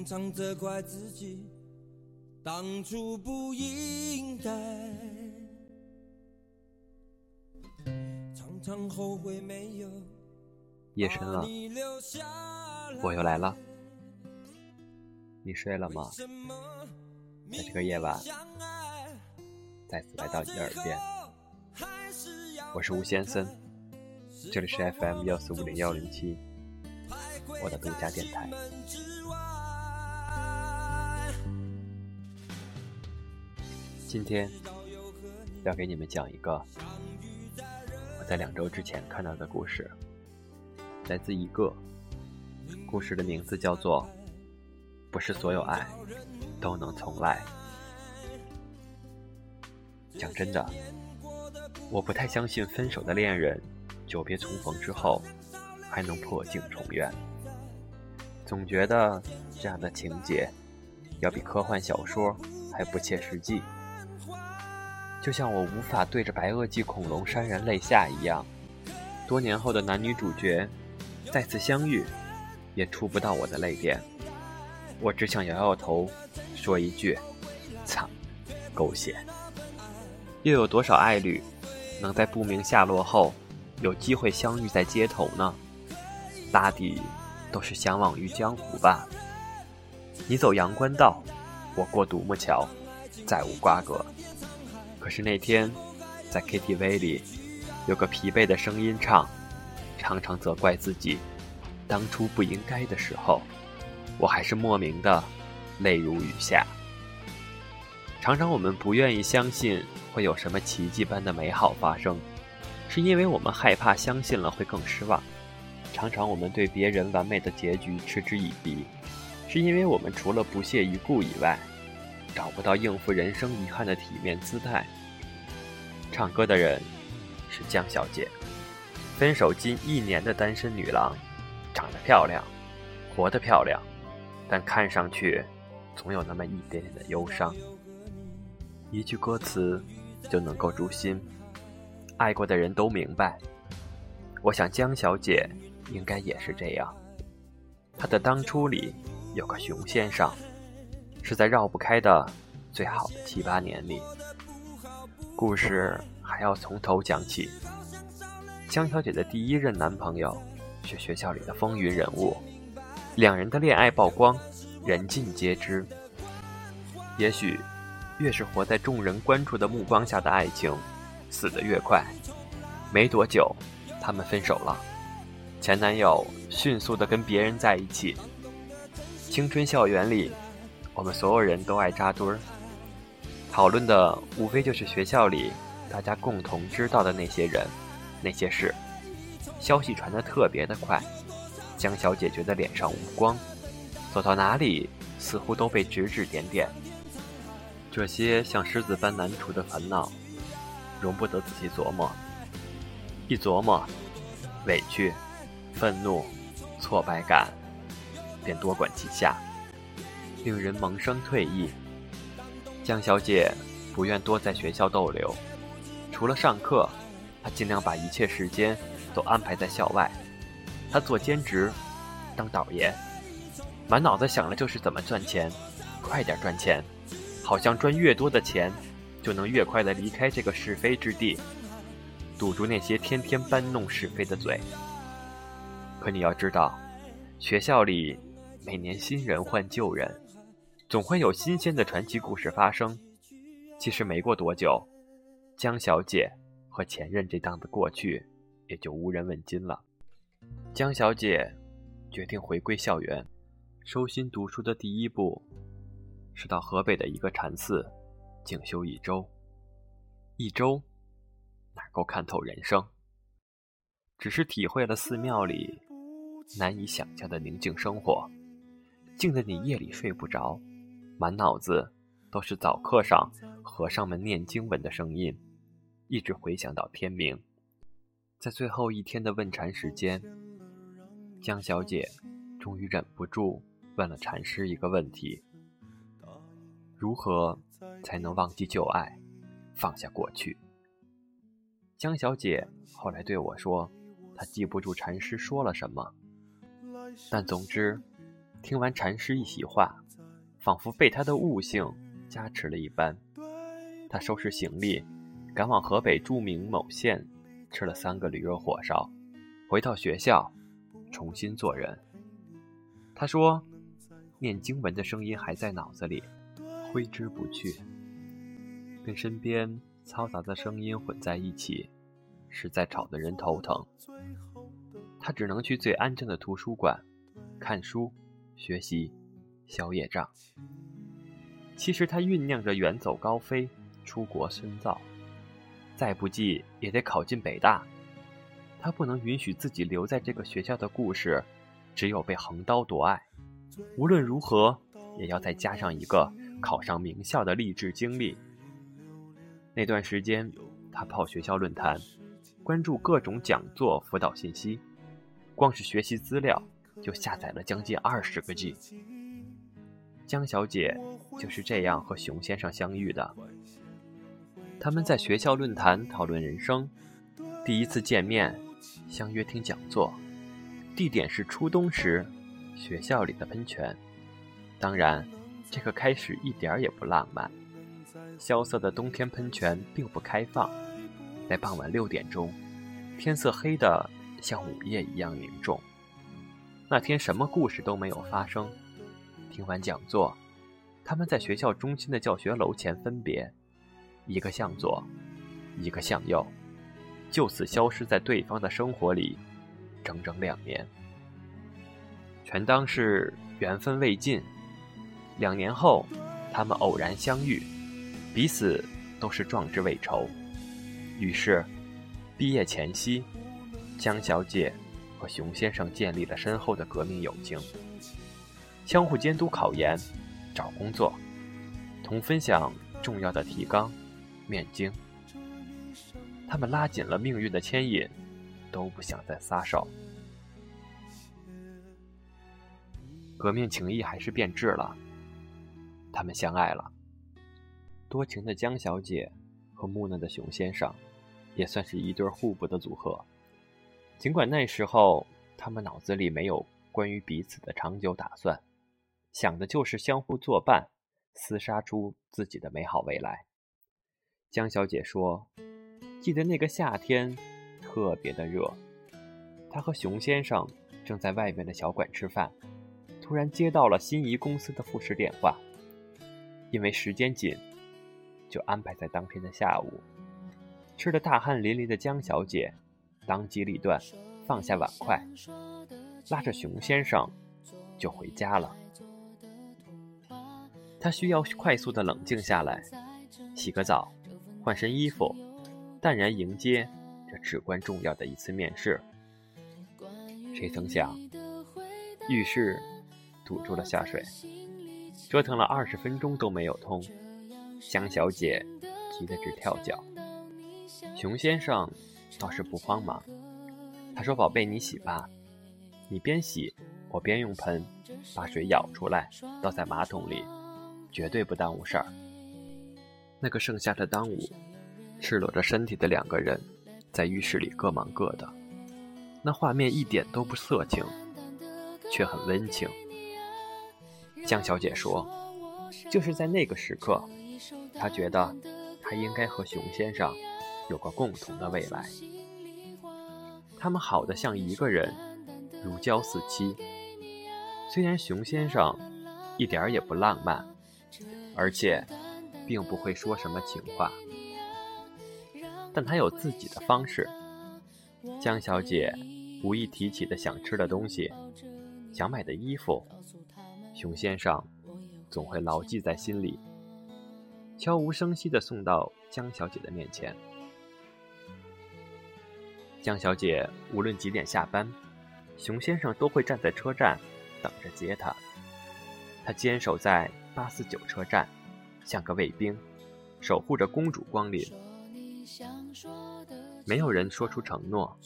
常常责怪自己当初不应该，常常后悔没有夜深了，我又来了。你睡了吗？在这个夜晚，再次来到你的耳边。我是吴先生，这里是 FM 幺四五零幺零七，我的独家电台。今天要给你们讲一个我在两周之前看到的故事，来自一个故事的名字叫做《不是所有爱都能重来》。讲真的，我不太相信分手的恋人久别重逢之后还能破镜重圆，总觉得这样的情节要比科幻小说还不切实际。就像我无法对着白垩纪恐龙潸然泪下一样，多年后的男女主角再次相遇，也触不到我的泪点。我只想摇摇头，说一句：“操，狗血！”又有多少爱侣能在不明下落后有机会相遇在街头呢？大抵都是相忘于江湖吧。你走阳关道，我过独木桥，再无瓜葛。可是那天，在 KTV 里，有个疲惫的声音唱，常常责怪自己当初不应该的时候，我还是莫名的泪如雨下。常常我们不愿意相信会有什么奇迹般的美好发生，是因为我们害怕相信了会更失望。常常我们对别人完美的结局嗤之以鼻，是因为我们除了不屑一顾以外。找不到应付人生遗憾的体面姿态。唱歌的人是江小姐，分手近一年的单身女郎，长得漂亮，活得漂亮，但看上去总有那么一点点的忧伤。一句歌词就能够诛心，爱过的人都明白。我想江小姐应该也是这样。她的当初里有个熊先生。是在绕不开的最好的七八年里，故事还要从头讲起。江小姐的第一任男朋友是学校里的风云人物，两人的恋爱曝光，人尽皆知。也许，越是活在众人关注的目光下的爱情，死得越快。没多久，他们分手了，前男友迅速的跟别人在一起。青春校园里。我们所有人都爱扎堆儿，讨论的无非就是学校里大家共同知道的那些人、那些事。消息传得特别的快，江小姐觉得脸上无光，走到哪里似乎都被指指点点。这些像狮子般难除的烦恼，容不得仔细琢磨。一琢磨，委屈、愤怒、挫败感便多管齐下。令人萌生退意。江小姐不愿多在学校逗留，除了上课，她尽量把一切时间都安排在校外。她做兼职，当导爷，满脑子想的就是怎么赚钱，快点赚钱，好像赚越多的钱，就能越快的离开这个是非之地，堵住那些天天搬弄是非的嘴。可你要知道，学校里每年新人换旧人。总会有新鲜的传奇故事发生。其实没过多久，江小姐和前任这档子过去，也就无人问津了。江小姐决定回归校园，收心读书的第一步是到河北的一个禅寺静修一周。一周哪够看透人生？只是体会了寺庙里难以想象的宁静生活，静得你夜里睡不着。满脑子都是早课上和尚们念经文的声音，一直回想到天明。在最后一天的问禅时间，江小姐终于忍不住问了禅师一个问题：如何才能忘记旧爱，放下过去？江小姐后来对我说，她记不住禅师说了什么，但总之，听完禅师一席话，仿佛被他的悟性加持了一般。他收拾行李，赶往河北著名某县，吃了三个驴肉火烧，回到学校，重新做人。他说：“念经文的声音还在脑子里，挥之不去，跟身边嘈杂的声音混在一起，实在吵得人头疼。他只能去最安静的图书馆，看书、学习、消业障。其实他酝酿着远走高飞。”出国深造，再不济也得考进北大。他不能允许自己留在这个学校的故事，只有被横刀夺爱。无论如何，也要再加上一个考上名校的励志经历。那段时间，他泡学校论坛，关注各种讲座辅导信息，光是学习资料就下载了将近二十个 G。江小姐就是这样和熊先生相遇的。他们在学校论坛讨论人生，第一次见面，相约听讲座，地点是初冬时学校里的喷泉。当然，这个开始一点也不浪漫。萧瑟的冬天喷泉并不开放，在傍晚六点钟，天色黑的像午夜一样凝重。那天什么故事都没有发生。听完讲座，他们在学校中心的教学楼前分别。一个向左，一个向右，就此消失在对方的生活里，整整两年，全当是缘分未尽。两年后，他们偶然相遇，彼此都是壮志未酬。于是，毕业前夕，江小姐和熊先生建立了深厚的革命友情，相互监督考研、找工作，同分享重要的提纲。面经，他们拉紧了命运的牵引，都不想再撒手。革命情谊还是变质了，他们相爱了。多情的江小姐和木讷的熊先生，也算是一对互补的组合。尽管那时候他们脑子里没有关于彼此的长久打算，想的就是相互作伴，厮杀出自己的美好未来。江小姐说：“记得那个夏天，特别的热。她和熊先生正在外面的小馆吃饭，突然接到了心仪公司的复试电话。因为时间紧，就安排在当天的下午。吃的大汗淋漓的江小姐，当机立断，放下碗筷，拉着熊先生就回家了。她需要快速的冷静下来，洗个澡。”换身衣服，淡然迎接这至关重要的一次面试。谁曾想，浴室堵住了下水，折腾了二十分钟都没有通。江小姐急得直跳脚。熊先生倒是不慌忙，他说：“宝贝，你洗吧，你边洗，我边用盆把水舀出来，倒在马桶里，绝对不耽误事儿。”那个盛夏的当午，赤裸着身体的两个人，在浴室里各忙各的。那画面一点都不色情，却很温情。江小姐说：“就是在那个时刻，她觉得她应该和熊先生有个共同的未来。他们好的像一个人，如胶似漆。虽然熊先生一点也不浪漫，而且……”并不会说什么情话，但他有自己的方式。江小姐无意提起的想吃的东西，想买的衣服，熊先生总会牢记在心里，悄无声息地送到江小姐的面前。江小姐无论几点下班，熊先生都会站在车站等着接她。他坚守在八四九车站。像个卫兵，守护着公主光临。没有人说出承诺，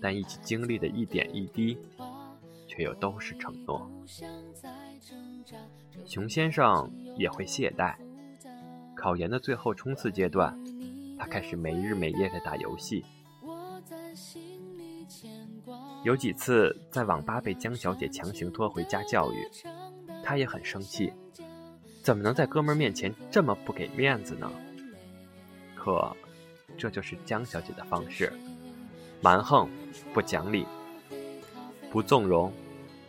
但一起经历的一点一滴，却又都是承诺。熊先生也会懈怠。考研的最后冲刺阶段，他开始没日没夜的打游戏。有几次在网吧被江小姐强行拖回家教育，他也很生气，怎么能在哥们面前这么不给面子呢？可，这就是江小姐的方式，蛮横，不讲理，不纵容，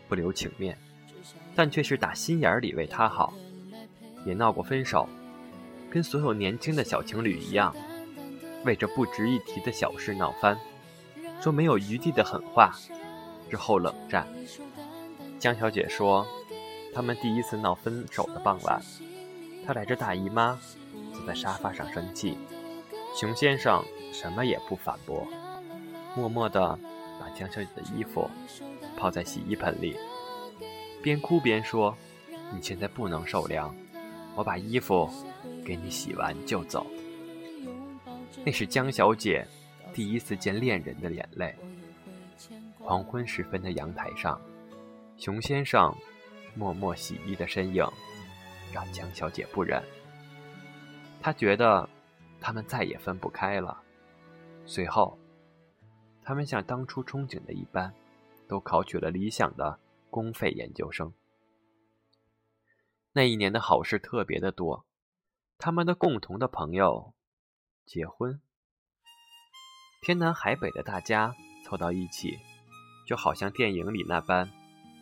不留情面，但却是打心眼里为她好，也闹过分手，跟所有年轻的小情侣一样，为这不值一提的小事闹翻。说没有余地的狠话，之后冷战。江小姐说，他们第一次闹分手的傍晚，她来着大姨妈坐在沙发上生气，熊先生什么也不反驳，默默地把江小姐的衣服泡在洗衣盆里，边哭边说：“你现在不能受凉，我把衣服给你洗完就走。”那是江小姐。第一次见恋人的眼泪。黄昏时分的阳台上，熊先生默默洗衣的身影，让江小姐不忍。她觉得他们再也分不开了。随后，他们像当初憧憬的一般，都考取了理想的公费研究生。那一年的好事特别的多，他们的共同的朋友结婚。天南海北的大家凑到一起，就好像电影里那般，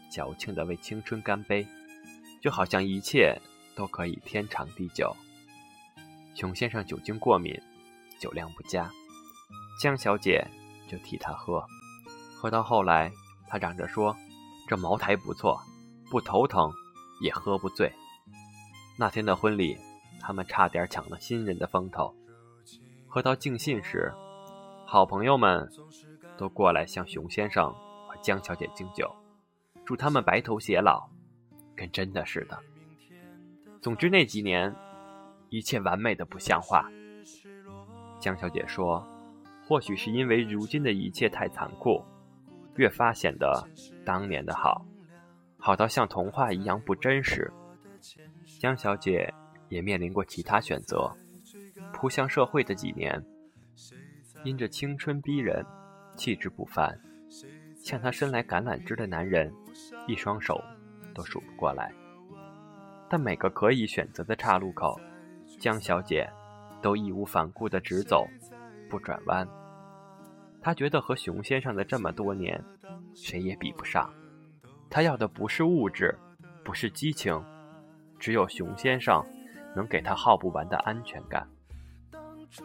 矫情的为青春干杯，就好像一切都可以天长地久。熊先生酒精过敏，酒量不佳，江小姐就替他喝，喝到后来，他嚷着说：“这茅台不错，不头疼，也喝不醉。”那天的婚礼，他们差点抢了新人的风头。喝到尽兴时。好朋友们都过来向熊先生和江小姐敬酒，祝他们白头偕老，跟真的似的。总之那几年，一切完美的不像话。江小姐说：“或许是因为如今的一切太残酷，越发显得当年的好，好到像童话一样不真实。”江小姐也面临过其他选择，扑向社会的几年。因着青春逼人，气质不凡，向她伸来橄榄枝的男人，一双手都数不过来。但每个可以选择的岔路口，江小姐都义无反顾地直走，不转弯。她觉得和熊先生的这么多年，谁也比不上。她要的不是物质，不是激情，只有熊先生能给她耗不完的安全感。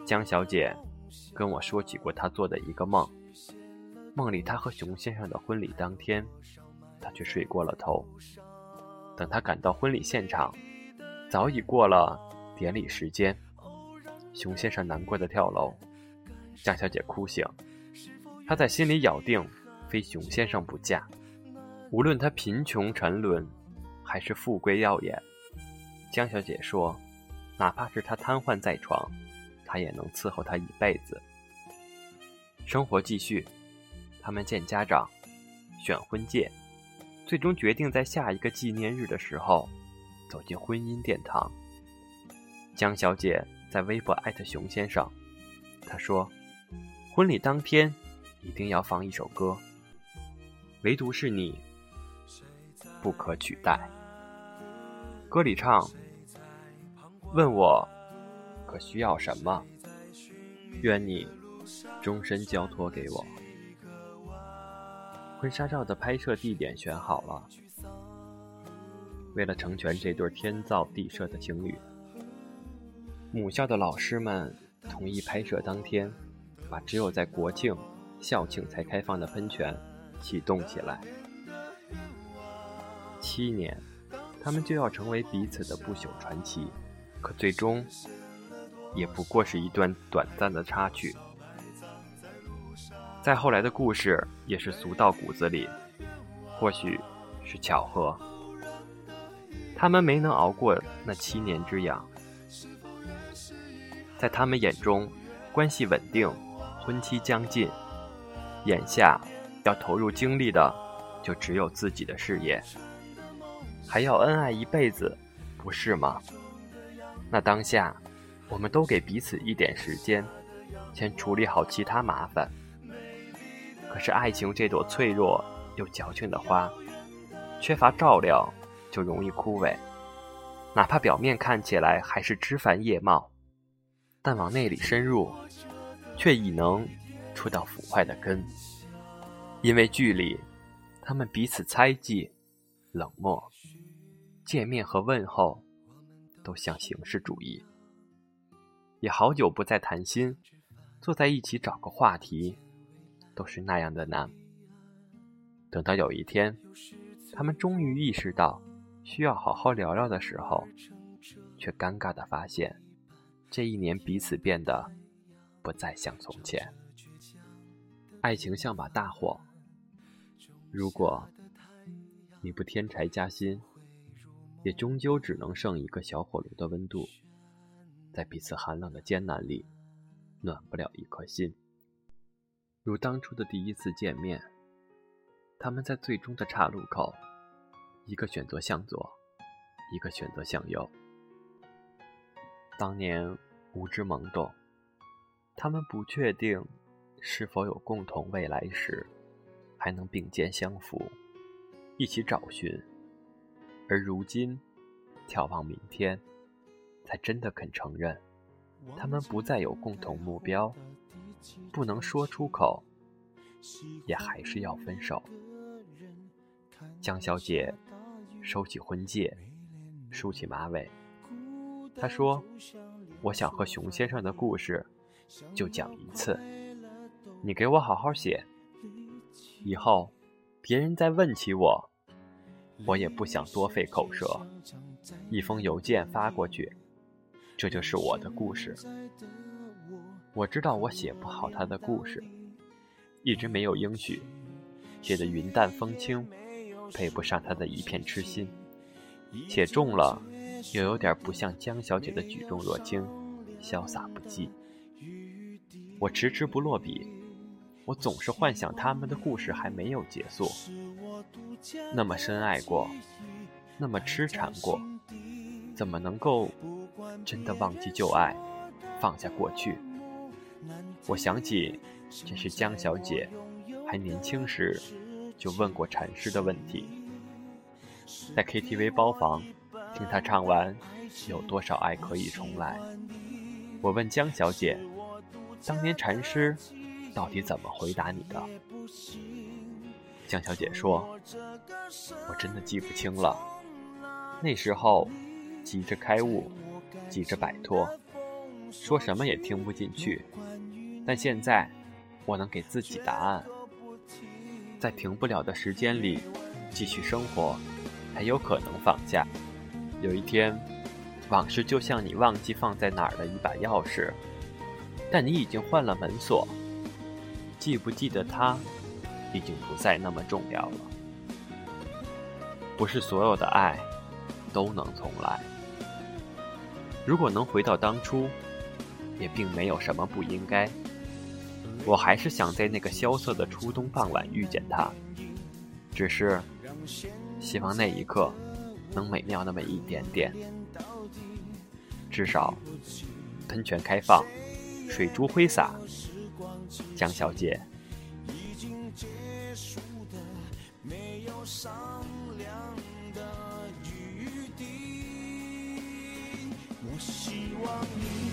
江小姐。跟我说起过她做的一个梦，梦里她和熊先生的婚礼当天，他却睡过了头。等他赶到婚礼现场，早已过了典礼时间。熊先生难过的跳楼，江小姐哭醒。她在心里咬定，非熊先生不嫁。无论他贫穷沉沦，还是富贵耀眼，江小姐说，哪怕是他瘫痪在床。他也能伺候他一辈子。生活继续，他们见家长，选婚戒，最终决定在下一个纪念日的时候走进婚姻殿堂。江小姐在微博艾特熊先生，她说：“婚礼当天一定要放一首歌，唯独是你不可取代。”歌里唱：“问我。”可需要什么？愿你终身交托给我。婚纱照的拍摄地点选好了。为了成全这对天造地设的情侣，母校的老师们同意拍摄当天，把只有在国庆、校庆才开放的喷泉启动起来。七年，他们就要成为彼此的不朽传奇，可最终。也不过是一段短暂的插曲，再后来的故事也是俗到骨子里，或许是巧合。他们没能熬过那七年之痒，在他们眼中，关系稳定，婚期将近，眼下要投入精力的就只有自己的事业，还要恩爱一辈子，不是吗？那当下。我们都给彼此一点时间，先处理好其他麻烦。可是爱情这朵脆弱又矫情的花，缺乏照料就容易枯萎。哪怕表面看起来还是枝繁叶茂，但往内里深入，却已能触到腐坏的根。因为距离，他们彼此猜忌、冷漠，见面和问候都像形式主义。也好久不再谈心，坐在一起找个话题，都是那样的难。等到有一天，他们终于意识到。需要好好聊聊的时候，却尴尬的发现，这一年彼此变得不再像从前。爱情像把大火，如果你不添柴加薪，也终究只能剩一个小火炉的温度，在彼此寒冷的艰难里，暖不了一颗心。如当初的第一次见面，他们在最终的岔路口。一个选择向左，一个选择向右。当年无知懵懂，他们不确定是否有共同未来时，还能并肩相扶，一起找寻。而如今，眺望明天，才真的肯承认，他们不再有共同目标，不能说出口，也还是要分手。江小姐。收起婚戒，梳起马尾。她说：“我想和熊先生的故事就讲一次，你给我好好写。以后别人再问起我，我也不想多费口舌。一封邮件发过去，这就是我的故事。我知道我写不好他的故事，一直没有应许，写的云淡风轻。”配不上他的一片痴心，写重了，又有点不像江小姐的举重若轻、潇洒不羁。我迟迟不落笔，我总是幻想他们的故事还没有结束。那么深爱过，那么痴缠过，怎么能够真的忘记旧爱，放下过去？我想起，这是江小姐还年轻时。就问过禅师的问题，在 KTV 包房听他唱完《有多少爱可以重来》，我问江小姐，当年禅师到底怎么回答你的？江小姐说：“我真的记不清了，那时候急着开悟，急着摆脱，说什么也听不进去。但现在，我能给自己答案。”在停不了的时间里继续生活，才有可能放下。有一天，往事就像你忘记放在哪儿的一把钥匙，但你已经换了门锁。记不记得它，已经不再那么重要了。不是所有的爱都能重来。如果能回到当初，也并没有什么不应该。我还是想在那个萧瑟的初冬傍晚遇见他，只是希望那一刻能美妙那么一点点。至少喷泉开放，水珠挥洒，江小姐。希望你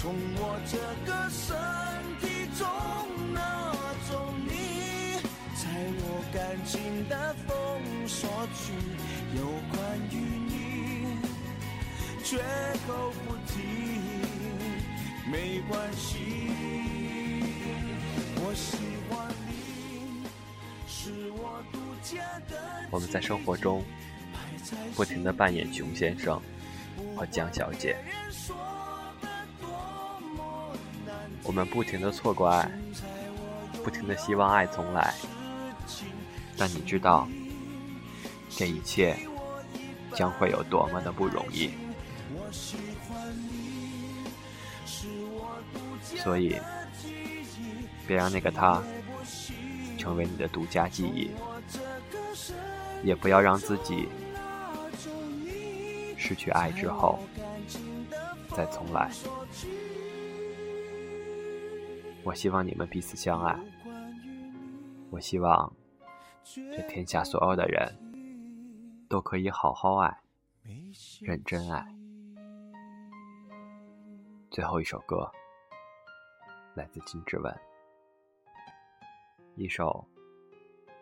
从我这个身体中拿走你，在我感情的封锁区，有关于你，绝口不提，没关系。我喜欢你，是我独家的。我们在生活中不停的扮演熊先生和江小姐。我们不停的错过爱，不停的希望爱重来，但你知道，这一切将会有多么的不容易。所以，别让那个他成为你的独家记忆，也不要让自己失去爱之后再重来。我希望你们彼此相爱，我希望这天下所有的人都可以好好爱，认真爱。最后一首歌。来自金志文，一首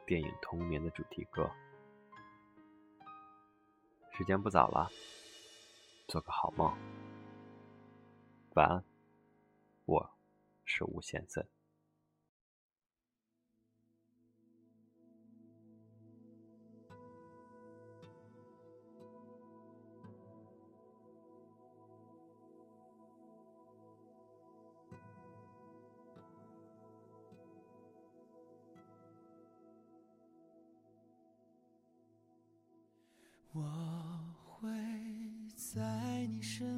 电影《童年》的主题歌。时间不早了，做个好梦，晚安。我是吴先生。我会在你身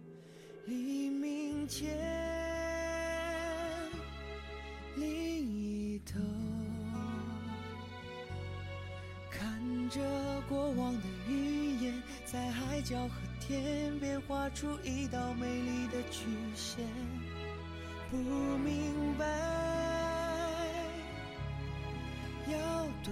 黎明前另一头，看着过往的云烟，在海角和天边画出一道美丽的曲线，不明白。要多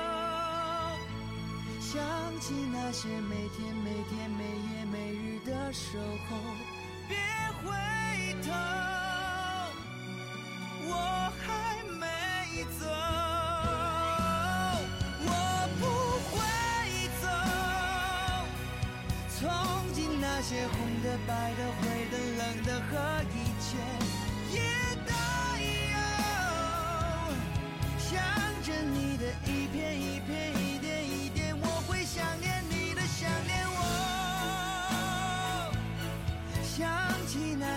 想起那些每天每天、每夜每日的守候，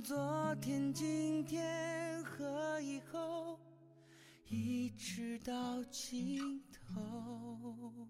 昨天、今天和以后，一直到尽头。